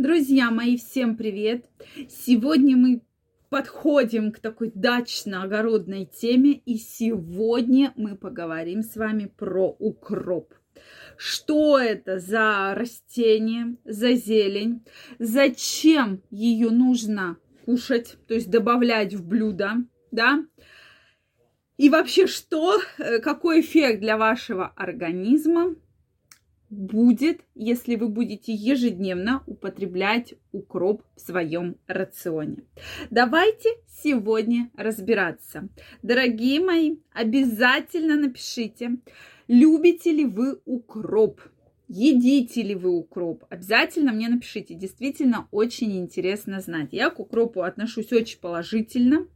Друзья мои, всем привет! Сегодня мы подходим к такой дачно-огородной теме, и сегодня мы поговорим с вами про укроп. Что это за растение, за зелень, зачем ее нужно кушать, то есть добавлять в блюдо, да? И вообще, что, э, какой эффект для вашего организма будет, если вы будете ежедневно употреблять укроп в своем рационе. Давайте сегодня разбираться. Дорогие мои, обязательно напишите, любите ли вы укроп. Едите ли вы укроп? Обязательно мне напишите. Действительно очень интересно знать. Я к укропу отношусь очень положительно.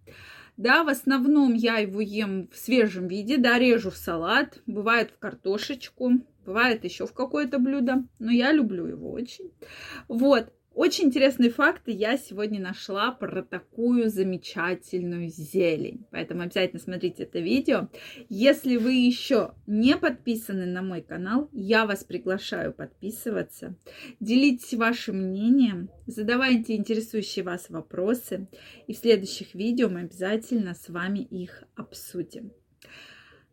Да, в основном я его ем в свежем виде, да, режу в салат, бывает в картошечку, бывает еще в какое-то блюдо, но я люблю его очень. Вот, очень интересные факты я сегодня нашла про такую замечательную зелень. Поэтому обязательно смотрите это видео. Если вы еще не подписаны на мой канал, я вас приглашаю подписываться. Делитесь вашим мнением, задавайте интересующие вас вопросы. И в следующих видео мы обязательно с вами их обсудим.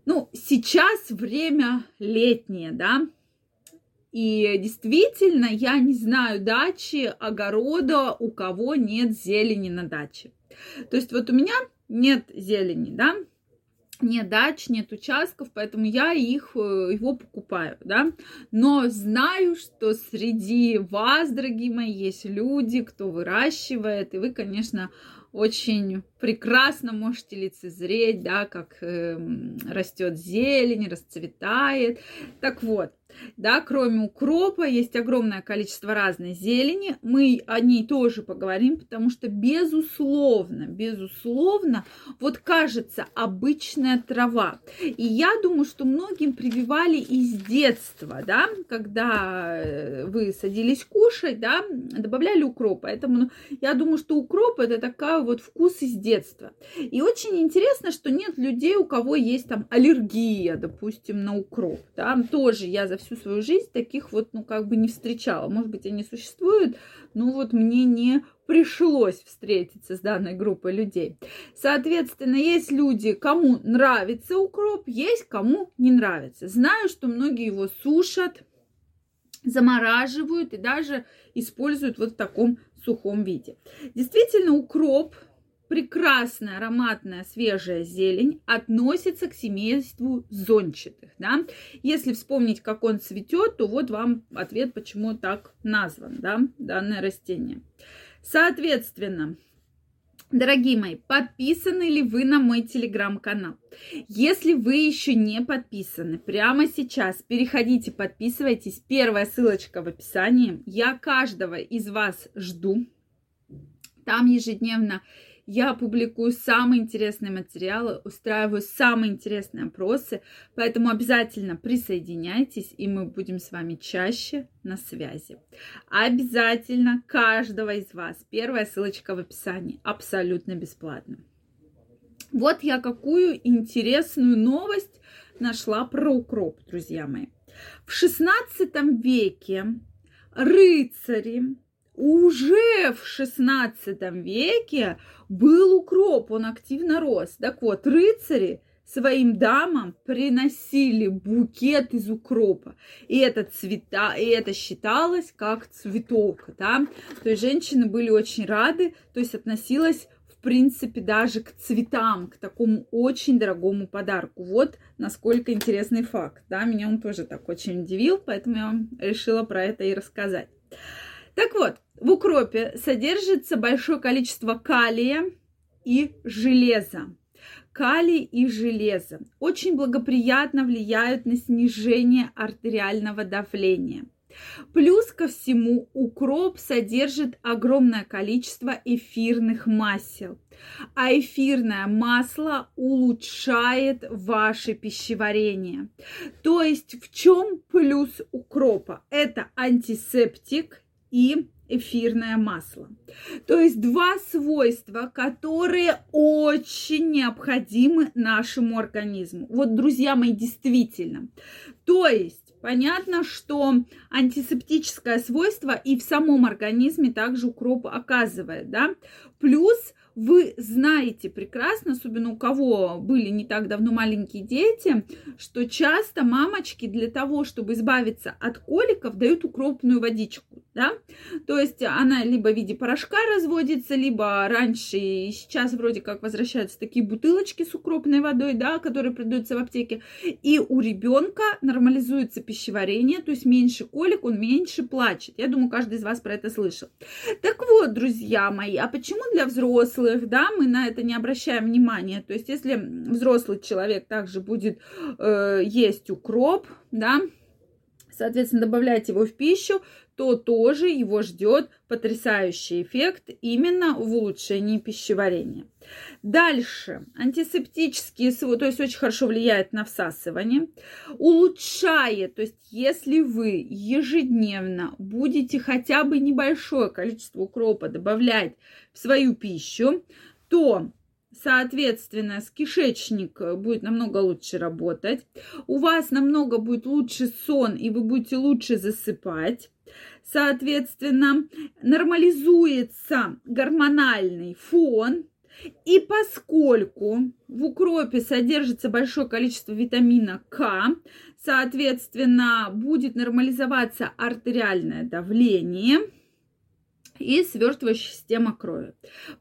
Ну, сейчас время летнее, да, и действительно, я не знаю дачи, огорода, у кого нет зелени на даче. То есть вот у меня нет зелени, да, нет дач, нет участков, поэтому я их, э, его покупаю, да. Но знаю, что среди вас, дорогие мои, есть люди, кто выращивает, и вы, конечно, очень прекрасно можете лицезреть, да, как э, растет зелень, расцветает. Так вот, да, кроме укропа есть огромное количество разной зелени. Мы о ней тоже поговорим, потому что безусловно, безусловно, вот кажется обычная трава. И я думаю, что многим прививали из детства, да, когда э, вы садились кушать, да, добавляли укроп. Поэтому ну, я думаю, что укроп это такая вот вкус из детства. И очень интересно, что нет людей, у кого есть там аллергия, допустим, на укроп, да, тоже я за всю свою жизнь таких вот, ну, как бы не встречала. Может быть, они существуют, но вот мне не пришлось встретиться с данной группой людей. Соответственно, есть люди, кому нравится укроп, есть кому не нравится. Знаю, что многие его сушат, замораживают и даже используют вот в таком сухом виде. Действительно, укроп прекрасная ароматная свежая зелень относится к семейству зончатых. Да? Если вспомнить, как он цветет, то вот вам ответ, почему так назван да, данное растение. Соответственно, Дорогие мои, подписаны ли вы на мой телеграм-канал? Если вы еще не подписаны, прямо сейчас переходите, подписывайтесь. Первая ссылочка в описании. Я каждого из вас жду. Там ежедневно я публикую самые интересные материалы, устраиваю самые интересные опросы, поэтому обязательно присоединяйтесь, и мы будем с вами чаще на связи. Обязательно каждого из вас. Первая ссылочка в описании. Абсолютно бесплатно. Вот я какую интересную новость нашла про укроп, друзья мои. В 16 веке рыцари уже в 16 веке был укроп, он активно рос. Так вот, рыцари своим дамам приносили букет из укропа. И это цвета, и это считалось как цветок, да. То есть женщины были очень рады, то есть относилась в принципе даже к цветам, к такому очень дорогому подарку. Вот насколько интересный факт, да, меня он тоже так очень удивил, поэтому я вам решила про это и рассказать. Так вот, в укропе содержится большое количество калия и железа. Калий и железо очень благоприятно влияют на снижение артериального давления. Плюс ко всему укроп содержит огромное количество эфирных масел, а эфирное масло улучшает ваше пищеварение. То есть в чем плюс укропа? Это антисептик и эфирное масло. То есть два свойства, которые очень необходимы нашему организму. Вот, друзья мои, действительно. То есть Понятно, что антисептическое свойство и в самом организме также укроп оказывает, да. Плюс вы знаете прекрасно, особенно у кого были не так давно маленькие дети, что часто мамочки для того, чтобы избавиться от коликов, дают укропную водичку, да, то есть она либо в виде порошка разводится, либо раньше и сейчас вроде как возвращаются такие бутылочки с укропной водой, да, которые продаются в аптеке, и у ребенка нормализуется пищеварение, то есть меньше колик, он меньше плачет. Я думаю, каждый из вас про это слышал. Так вот, друзья мои, а почему для взрослых да, мы на это не обращаем внимания. То есть, если взрослый человек также будет э, есть укроп, да, соответственно, добавлять его в пищу, то тоже его ждет потрясающий эффект именно в улучшении пищеварения. Дальше. Антисептические то есть очень хорошо влияет на всасывание. Улучшает, то есть если вы ежедневно будете хотя бы небольшое количество укропа добавлять в свою пищу, то соответственно, с кишечник будет намного лучше работать, у вас намного будет лучше сон, и вы будете лучше засыпать. Соответственно, нормализуется гормональный фон, и поскольку в укропе содержится большое количество витамина К, соответственно, будет нормализоваться артериальное давление – и свертывающая система крови.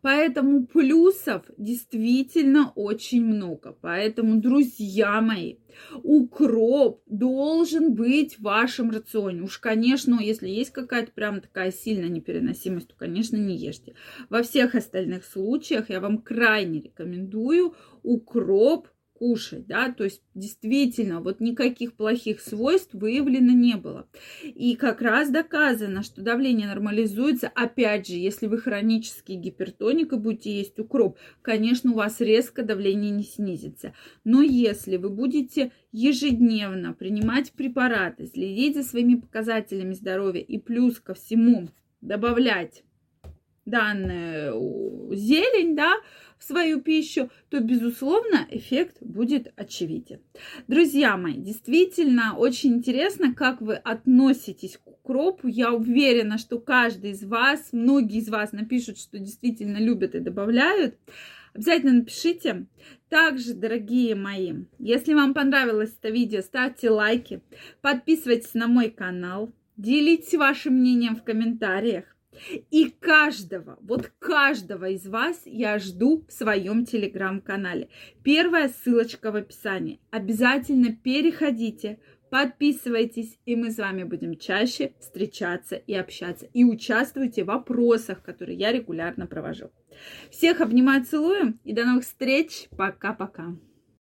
Поэтому плюсов действительно очень много. Поэтому, друзья мои, укроп должен быть в вашем рационе. Уж, конечно, если есть какая-то прям такая сильная непереносимость, то, конечно, не ешьте. Во всех остальных случаях я вам крайне рекомендую укроп кушать, да, то есть действительно вот никаких плохих свойств выявлено не было. И как раз доказано, что давление нормализуется, опять же, если вы хронический гипертоник и будете есть укроп, конечно, у вас резко давление не снизится. Но если вы будете ежедневно принимать препараты, следить за своими показателями здоровья и плюс ко всему добавлять данную зелень, да, в свою пищу, то, безусловно, эффект будет очевиден. Друзья мои, действительно очень интересно, как вы относитесь к укропу. Я уверена, что каждый из вас, многие из вас напишут, что действительно любят и добавляют. Обязательно напишите. Также, дорогие мои, если вам понравилось это видео, ставьте лайки, подписывайтесь на мой канал, делитесь вашим мнением в комментариях. И каждого, вот каждого из вас я жду в своем телеграм-канале. Первая ссылочка в описании. Обязательно переходите, подписывайтесь, и мы с вами будем чаще встречаться и общаться. И участвуйте в вопросах, которые я регулярно провожу. Всех обнимаю, целую и до новых встреч. Пока-пока.